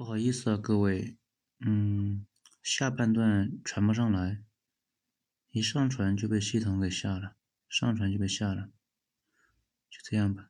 不好意思啊各位。嗯下半段传不上来一上传就被系统给下了上传就被下了就这样吧。